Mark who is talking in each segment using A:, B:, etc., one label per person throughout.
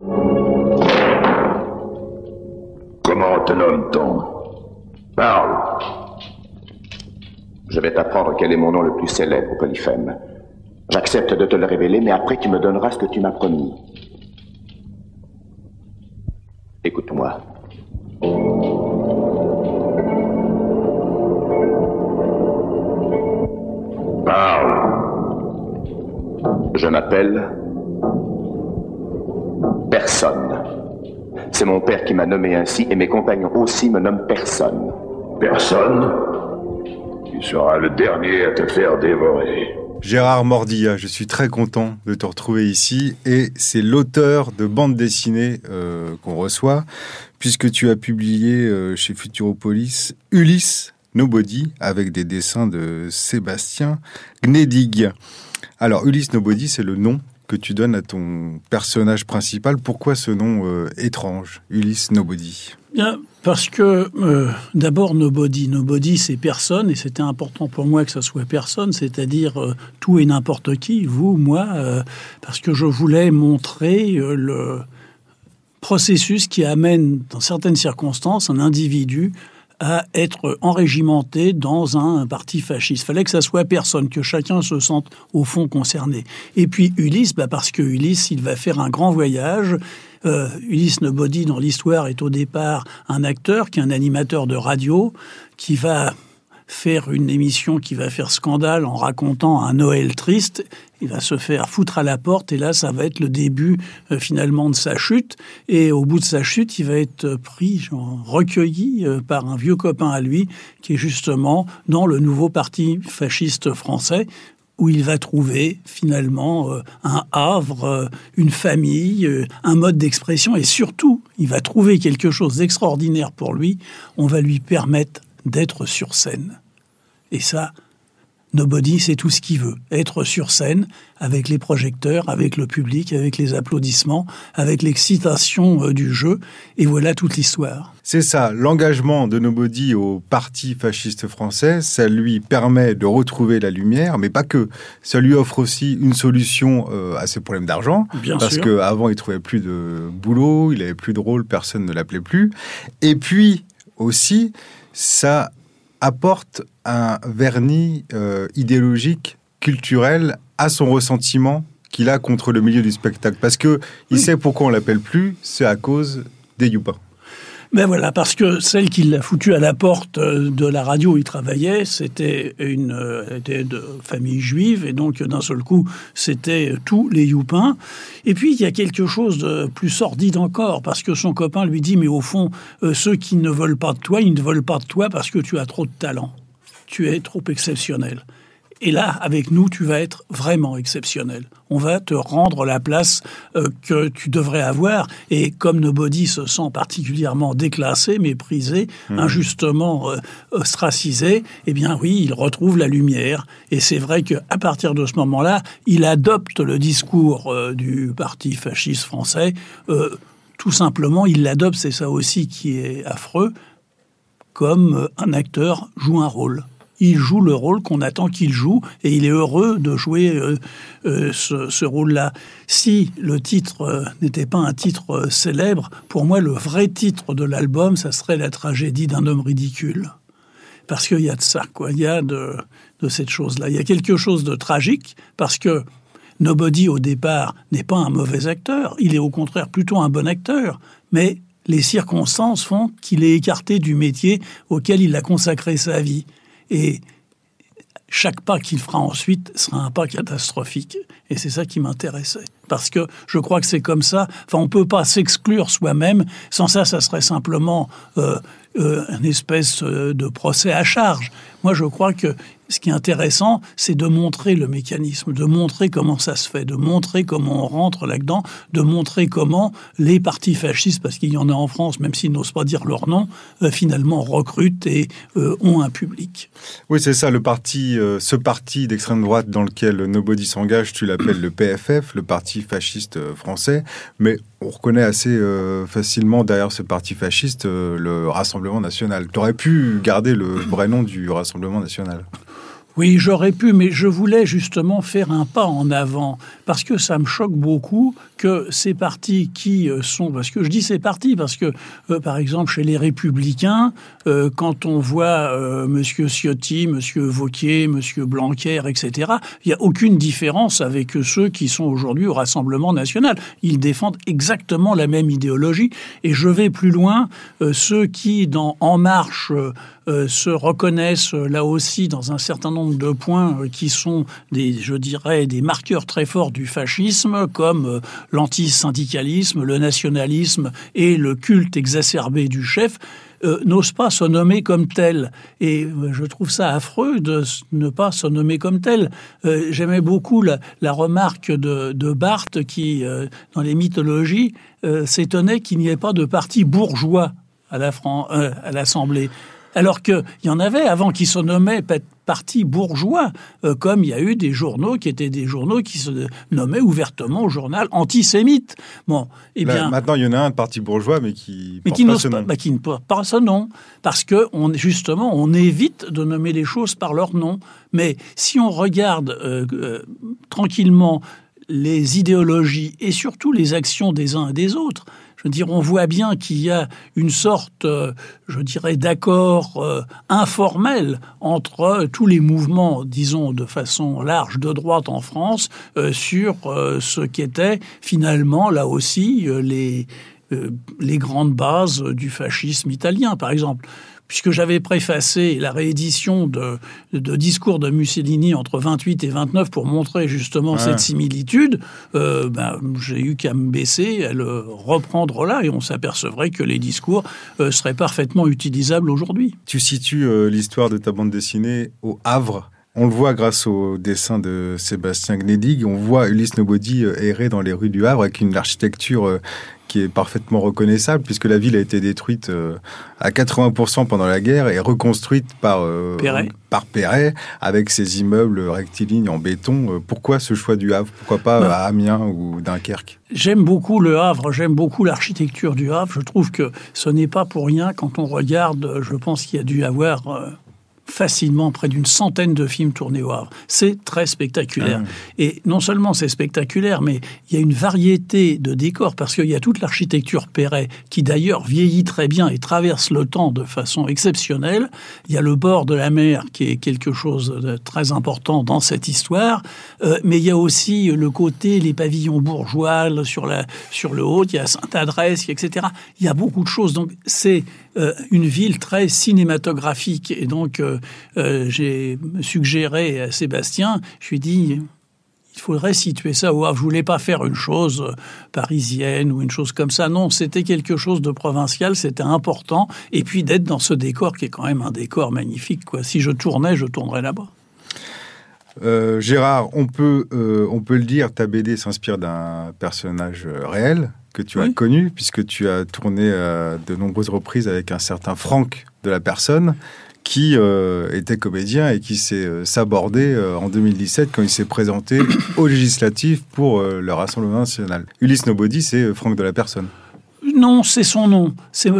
A: Comment te nomme-t-on Parle.
B: Je vais t'apprendre quel est mon nom le plus célèbre, Polyphème. J'accepte de te le révéler, mais après tu me donneras ce que tu m'as promis. Écoute-moi.
A: Parle.
B: Je m'appelle Personne. C'est mon père qui m'a nommé ainsi et mes compagnons aussi me nomment Personne.
A: Personne Tu seras le dernier à te faire dévorer.
C: Gérard Mordilla, je suis très content de te retrouver ici et c'est l'auteur de bande dessinée euh, qu'on reçoit puisque tu as publié euh, chez Futuropolis Ulysse Nobody avec des dessins de Sébastien Gnedig. Alors Ulysse Nobody, c'est le nom que tu donnes à ton personnage principal. Pourquoi ce nom euh, étrange, Ulysse Nobody?
D: Bien, parce que euh, d'abord Nobody, Nobody c'est personne et c'était important pour moi que ça soit personne, c'est-à-dire euh, tout et n'importe qui, vous, moi, parce que je voulais montrer le processus qui amène dans certaines circonstances un individu à être enrégimenté dans un, parti fasciste. Il fallait que ça soit personne, que chacun se sente au fond concerné. Et puis Ulysse, bah parce que Ulysse, il va faire un grand voyage. Euh, Ulysse Nobody, dans l'histoire, est au départ un acteur qui est un animateur de radio, qui va faire une émission qui va faire scandale en racontant un Noël triste. Il va se faire foutre à la porte et là, ça va être le début euh, finalement de sa chute. Et au bout de sa chute, il va être pris, recueilli euh, par un vieux copain à lui qui est justement dans le nouveau parti fasciste français où il va trouver finalement euh, un havre, une famille, un mode d'expression et surtout, il va trouver quelque chose d'extraordinaire pour lui. On va lui permettre d'être sur scène. Et ça, Nobody, c'est tout ce qu'il veut. Être sur scène, avec les projecteurs, avec le public, avec les applaudissements, avec l'excitation euh, du jeu. Et voilà toute l'histoire.
C: C'est ça, l'engagement de Nobody au parti fasciste français, ça lui permet de retrouver la lumière, mais pas que. Ça lui offre aussi une solution euh, à ses problèmes d'argent. Parce qu'avant, il trouvait plus de boulot, il avait plus de rôle, personne ne l'appelait plus. Et puis, aussi, ça apporte un vernis euh, idéologique, culturel à son ressentiment qu'il a contre le milieu du spectacle. Parce que il sait pourquoi on l'appelle plus, c'est à cause des youpins.
D: Mais voilà, parce que celle qui l'a foutu à la porte euh, de la radio où il travaillait, c'était une euh, était de famille juive, et donc d'un seul coup, c'était tous les youpins. Et puis, il y a quelque chose de plus sordide encore, parce que son copain lui dit, mais au fond, euh, ceux qui ne veulent pas de toi, ils ne veulent pas de toi parce que tu as trop de talent. Tu es trop exceptionnel. Et là, avec nous, tu vas être vraiment exceptionnel. On va te rendre la place euh, que tu devrais avoir. Et comme Nobody se sent particulièrement déclassé, méprisé, mmh. injustement euh, ostracisé, eh bien oui, il retrouve la lumière. Et c'est vrai qu'à partir de ce moment-là, il adopte le discours euh, du parti fasciste français. tout simplement, il l'adopte, c'est ça aussi qui est affreux, comme un acteur joue un rôle il joue le rôle qu'on attend qu'il joue et il est heureux de jouer euh, euh, ce, rôle-là. Si le titre euh, n'était pas un titre célèbre, pour moi, le vrai titre de l'album, ça serait La tragédie d'un homme ridicule. Parce qu'il y a de ça, quoi. Il y a de, de cette chose-là. Il y a quelque chose de tragique parce que Nobody, au départ, n'est pas un mauvais acteur. Il est au contraire plutôt un bon acteur. Mais les circonstances font qu'il est écarté du métier auquel il a consacré sa vie. Et chaque pas qu'il fera ensuite sera un pas catastrophique. Et c'est ça qui m'intéressait. Parce que je crois que c'est comme ça. Enfin, on ne peut pas s'exclure soi-même. Sans ça, ça serait simplement euh, euh, une espèce euh, de procès à charge. Moi, je crois que ce qui est intéressant, c'est de montrer le mécanisme, de montrer comment ça se fait, de montrer comment on rentre là-dedans, de montrer comment les partis fascistes, parce qu'il y en a en France, même s'ils n'osent pas dire leur nom, euh, finalement recrutent et euh, ont un public.
C: Oui, c'est ça, le parti, euh, ce parti d'extrême droite dans lequel Nobody s'engage, tu l'appelles le PFF, le parti fasciste français, mais on reconnaît assez facilement derrière ce parti fasciste le Rassemblement national. Tu aurais pu garder le vrai nom du Rassemblement national.
D: Oui, j'aurais pu, mais je voulais justement faire un pas en avant, parce que ça me choque beaucoup que ces partis qui euh, sont... Parce que je dis ces partis, parce que, euh, par exemple, chez les Républicains, euh, quand on voit Monsieur M. Ciotti, M. Vauquier, M. Blanquer, etc., il n'y a aucune différence avec ceux qui sont aujourd'hui au Rassemblement national. Ils défendent exactement la même idéologie. Et je vais plus loin, ceux qui, dans En Marche, euh, se reconnaissent euh, là aussi dans un certain nombre de points euh, qui sont des, je dirais, des marqueurs très forts du fascisme, comme l'antisyndicalisme, le nationalisme et le culte exacerbé du chef. n'osent pas se nommer comme tel. Et je trouve ça affreux de ne pas se nommer comme tel. J'aimais beaucoup la, remarque de, de, Barthes qui, dans les mythologies, s'étonnait qu'il n'y ait pas de parti bourgeois à l'Assemblée. La, alors qu'il y en avait avant qui se nommaient parti bourgeois, euh, comme il y a eu des journaux qui étaient des journaux qui se nommaient ouvertement au journal antisémite.
C: Bon, eh bien, maintenant il y en a un de parti bourgeois, mais qui mais
D: qui,
C: pas
D: Pas, bah, qui ne porte pas ce nom, parce que on, justement on évite de nommer les choses par leur nom. Mais si on regarde euh, euh, tranquillement les idéologies et surtout les actions des uns et des autres, je dire, on voit bien qu'il y a une sorte, euh, je dirais, d'accord euh, informel entre euh, tous les mouvements, disons de façon large, de droite en France, sur ce qu'étaient finalement, là aussi, les, les grandes bases du fascisme italien, par exemple puisque j'avais préfacé la réédition de, de, discours de Mussolini entre 28 et 29 pour montrer justement cette similitude, euh, ben, j'ai eu qu'à me baisser, à le reprendre là, et on s'apercevrait que les discours euh, seraient parfaitement utilisables aujourd'hui.
C: Tu situes euh, l'histoire de ta bande dessinée au Havre on le voit grâce au dessin de Sébastien Gnedig, on voit Ulysse Nobody errer dans les rues du Havre avec une architecture qui est parfaitement reconnaissable puisque la ville a été détruite euh, à 80% pendant la guerre et reconstruite par euh,
D: Perret.
C: par Perret avec ses immeubles rectilignes en béton. Euh, pourquoi ce choix du Havre? Pourquoi pas bah. à Amiens ou Dunkerque?
D: J'aime beaucoup le Havre, j'aime beaucoup l'architecture du Havre. Je trouve que ce n'est pas pour rien quand on regarde, je pense qu'il y a dû avoir facilement près d'une centaine de films tournés au Havre. C'est très spectaculaire. Ah et non seulement c'est spectaculaire, mais il y a une variété de décors, parce qu'il y a toute l'architecture Perret, qui d'ailleurs vieillit très bien et traverse le temps de façon exceptionnelle. Il y a le bord de la mer, qui est quelque chose de très important dans cette histoire. Euh, mais il y a aussi le côté, les pavillons bourgeois sur, la, sur le haut, il y a Sainte-Adresse, etc. Il y a beaucoup de choses. Donc c'est euh, une ville très cinématographique. Et donc, euh, euh, j'ai suggéré à Sébastien, je lui ai dit, il faudrait situer ça au Havre. Je voulais pas faire une chose parisienne ou une chose comme ça. Non, c'était quelque chose de provincial, c'était important. Et puis d'être dans ce décor qui est quand même un décor magnifique. Quoi. Si je tournais, je tournerais là-bas.
C: Gérard, on peut, on peut le dire, ta BD s'inspire d'un personnage réel, que tu as connu, puisque tu as tourné euh, de nombreuses reprises avec un certain Franck de la personne, qui euh, était comédien et qui s'est euh, sabordé en 2017 quand il s'est présenté aux législatives pour le Rassemblement national. Ulysse Nobody, c'est Franck de la personne.
D: Non, c'est son nom. C'est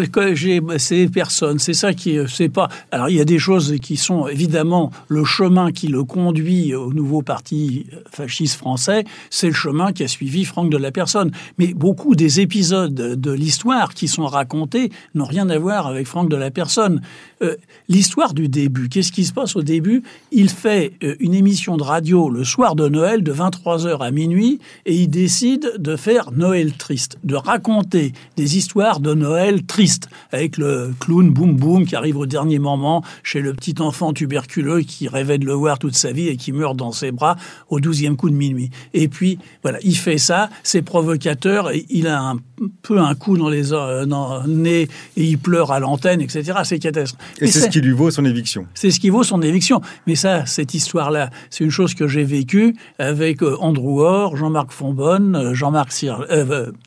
D: c'est personne. C'est ça qui c'est pas. Alors il y a des choses qui sont évidemment le chemin qui le conduit au nouveau parti fasciste français. C'est le chemin qui a suivi Franck de la personne. Mais beaucoup des épisodes de l'histoire qui sont racontés n'ont rien à voir avec Franck de la personne. Euh, l'histoire du début. Qu'est-ce qui se passe au début? Il fait euh, une émission de radio le soir de Noël de 23h à minuit et il décide de faire Noël triste, de raconter des histoires de Noël tristes avec le clown boum boum qui arrive au dernier moment chez le petit enfant tuberculeux qui rêvait de le voir toute sa vie et qui meurt dans ses bras au douzième coup de minuit. Et puis voilà, il fait ça, c'est provocateur, et il a un peu un coup dans les euh, dans le nez et il pleure à l'antenne, etc. C'est catastrophique.
C: Et c'est ce qui lui vaut son éviction.
D: C'est ce qui vaut son éviction. Mais ça, cette histoire-là, c'est une chose que j'ai vécue avec euh, Andrew Orr, Jean-Marc Fonbonne, euh, Jean-Marc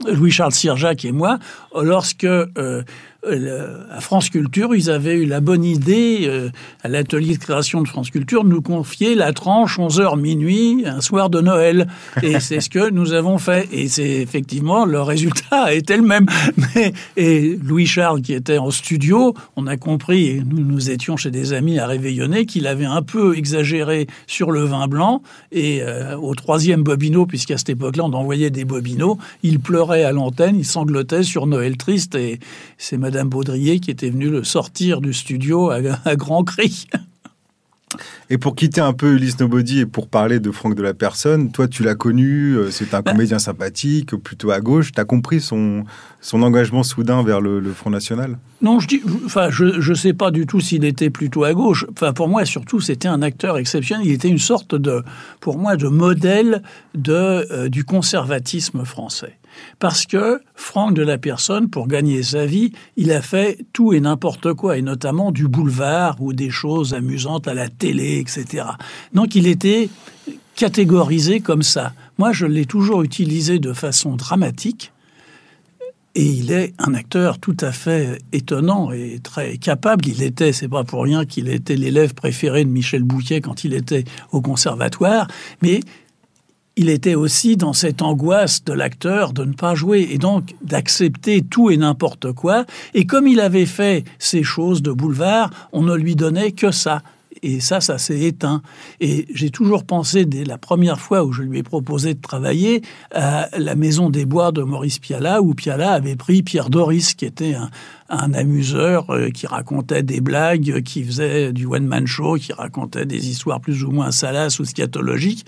D: Louis-Charles Sirjac et moi, lorsque à France Culture, ils avaient eu la bonne idée, à l'atelier de création de France Culture, de nous confier la tranche 11h minuit, un soir de Noël. Et c'est ce que nous avons fait. Et c'est effectivement, le résultat été le même. Mais, et Louis Charles, qui était en studio, on a compris, et nous, nous étions chez des amis à réveillonner, qu'il avait un peu exagéré sur le vin blanc. Et au troisième bobino, puisqu'à cette époque-là, on envoyait des bobineaux, il pleurait à l'antenne, il sanglotait sur Noël triste. Et c'est Madame Baudrier qui était venue le sortir du studio à, à grands cris.
C: Et pour quitter un peu Ulysse Nobody et pour parler de Franck de la Personne, toi tu l'as connu, euh, c'est un bah. comédien sympathique, plutôt à gauche. Tu as compris son, son engagement soudain vers le, Front National?
D: Non, je dis, enfin, je ne sais pas du tout s'il était plutôt à gauche. Enfin, pour moi, surtout, c'était un acteur exceptionnel. Il était une sorte de, pour moi, de modèle de, euh, du conservatisme français. Parce que Franck de la Personne, pour gagner sa vie, il a fait tout et n'importe quoi, et notamment du boulevard ou des choses amusantes à la télé, etc. Donc il était catégorisé comme ça. Moi, je l'ai toujours utilisé de façon dramatique. Et il est un acteur tout à fait étonnant et très capable. Il était, c'est pas pour rien qu'il était l'élève préféré de Michel Bouquet quand il était au conservatoire. Mais il était aussi dans cette angoisse de l'acteur de ne pas jouer et donc d'accepter tout et n'importe quoi. Et comme il avait fait ces choses de boulevard, on ne lui donnait que ça. Et ça, ça s'est éteint. Et j'ai toujours pensé, dès la première fois où je lui ai proposé de travailler, à la Maison des Bois de Maurice Piala, où Piala avait pris Pierre Doris, qui était un, amuseur euh, qui racontait des blagues, qui faisait du one-man show, qui racontait des histoires plus ou moins salaces ou scatologiques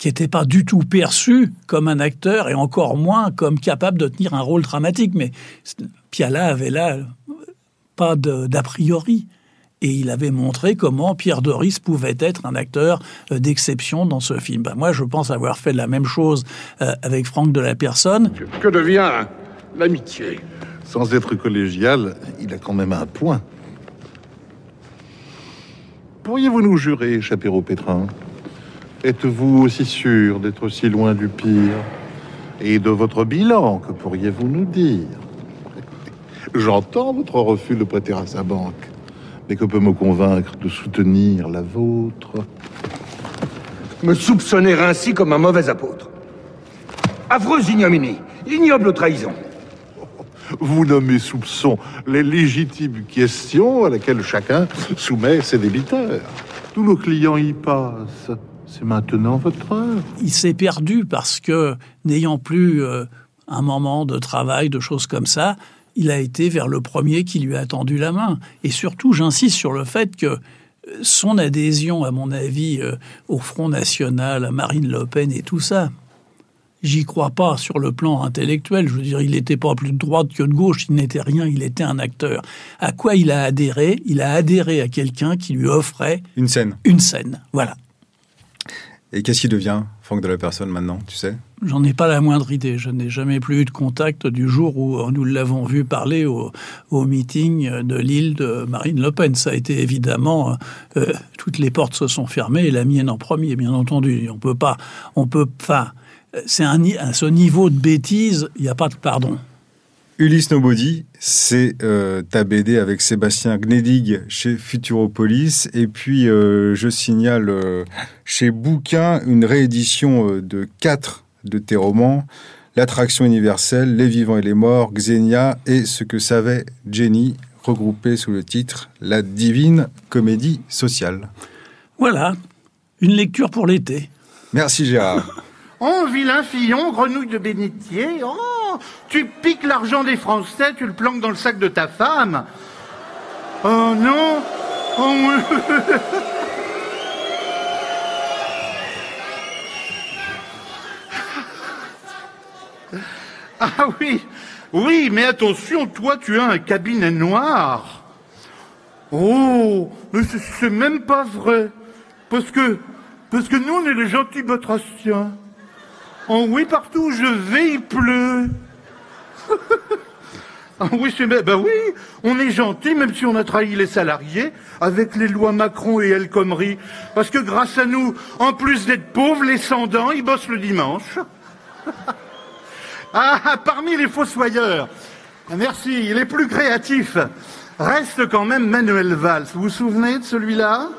D: qui n'était pas du tout perçu comme un acteur et encore moins comme capable de tenir un rôle dramatique. Mais Piala avait là pas d'a priori. Et il avait montré comment Pierre Doris pouvait être un acteur euh, d'exception dans ce film. Ben, moi, je pense avoir fait la même chose euh, avec Franck de la Personne.
A: Que devient l'amitié?
E: Sans être collégial, il a quand même un point. Pourriez-vous nous jurer, Chapéro Pétrin Êtes-vous aussi sûr d'être aussi loin du pire Et de votre bilan, que pourriez-vous nous dire? J'entends votre refus de prêter à sa banque, mais que peut me convaincre de soutenir la vôtre?
A: Me soupçonner ainsi comme un mauvais apôtre. Affreuse ignominie, ignoble trahison.
E: Vous nommez soupçon les légitimes questions à laquelle chacun soumet ses débiteurs. Tous nos clients y passent. C'est maintenant votre heure.
D: Il s'est perdu parce que, n'ayant plus euh, un moment de travail, de choses comme ça, il a été vers le premier qui lui a tendu la main. Et surtout, j'insiste sur le fait que euh, son adhésion, à mon avis, euh, au Front National, à Marine Le Pen et tout ça, j'y crois pas sur le plan intellectuel. Je veux dire, il n'était pas plus de droite que de gauche, il n'était rien, il était un acteur. À quoi il a adhéré? Il a adhéré à quelqu'un qui lui offrait...
C: Une scène.
D: Une scène, voilà.
C: Et qu'est-ce qui devient Franck de la personne maintenant, tu sais?
D: J'en ai pas la moindre idée. Je n'ai jamais plus eu de contact du jour où nous l'avons vu parler au, meeting de l'île de Marine Le Pen. Ça a été évidemment euh, toutes les portes se sont fermées et la mienne en premier, bien entendu. On peut pas, on peut, enfin, c'est à ce niveau de bêtise, il n'y a pas de pardon.
C: Ulysse Nobody, c'est euh, ta BD avec Sébastien Gnedig chez Futuropolis. Et puis, euh, je signale euh, chez Bouquin une réédition de quatre de tes romans L'attraction universelle, Les vivants et les morts, Xenia et Ce que savait Jenny, regroupés sous le titre La divine comédie sociale.
D: Voilà, une lecture pour l'été.
C: Merci Gérard.
F: Oh, vilain fillon, grenouille de bénitier. Oh, tu piques l'argent des Français, tu le planques dans le sac de ta femme. Oh non. Oh, ah oui, oui, mais attention, toi, tu as un cabinet noir. Oh, mais c'est même pas vrai. Parce que, parce que nous, on est les gentils batraciens. Oh oui, partout où je vais, il pleut. ah oui, c'est ben oui, on est gentil, même si on a trahi les salariés, avec les lois Macron et El Khomri. Parce que grâce à nous, en plus d'être pauvres, les sans-dents, ils bossent le dimanche. ah, parmi les fossoyeurs, Merci, il est plus créatif. Reste quand même Manuel Valls. Vous vous souvenez de celui-là?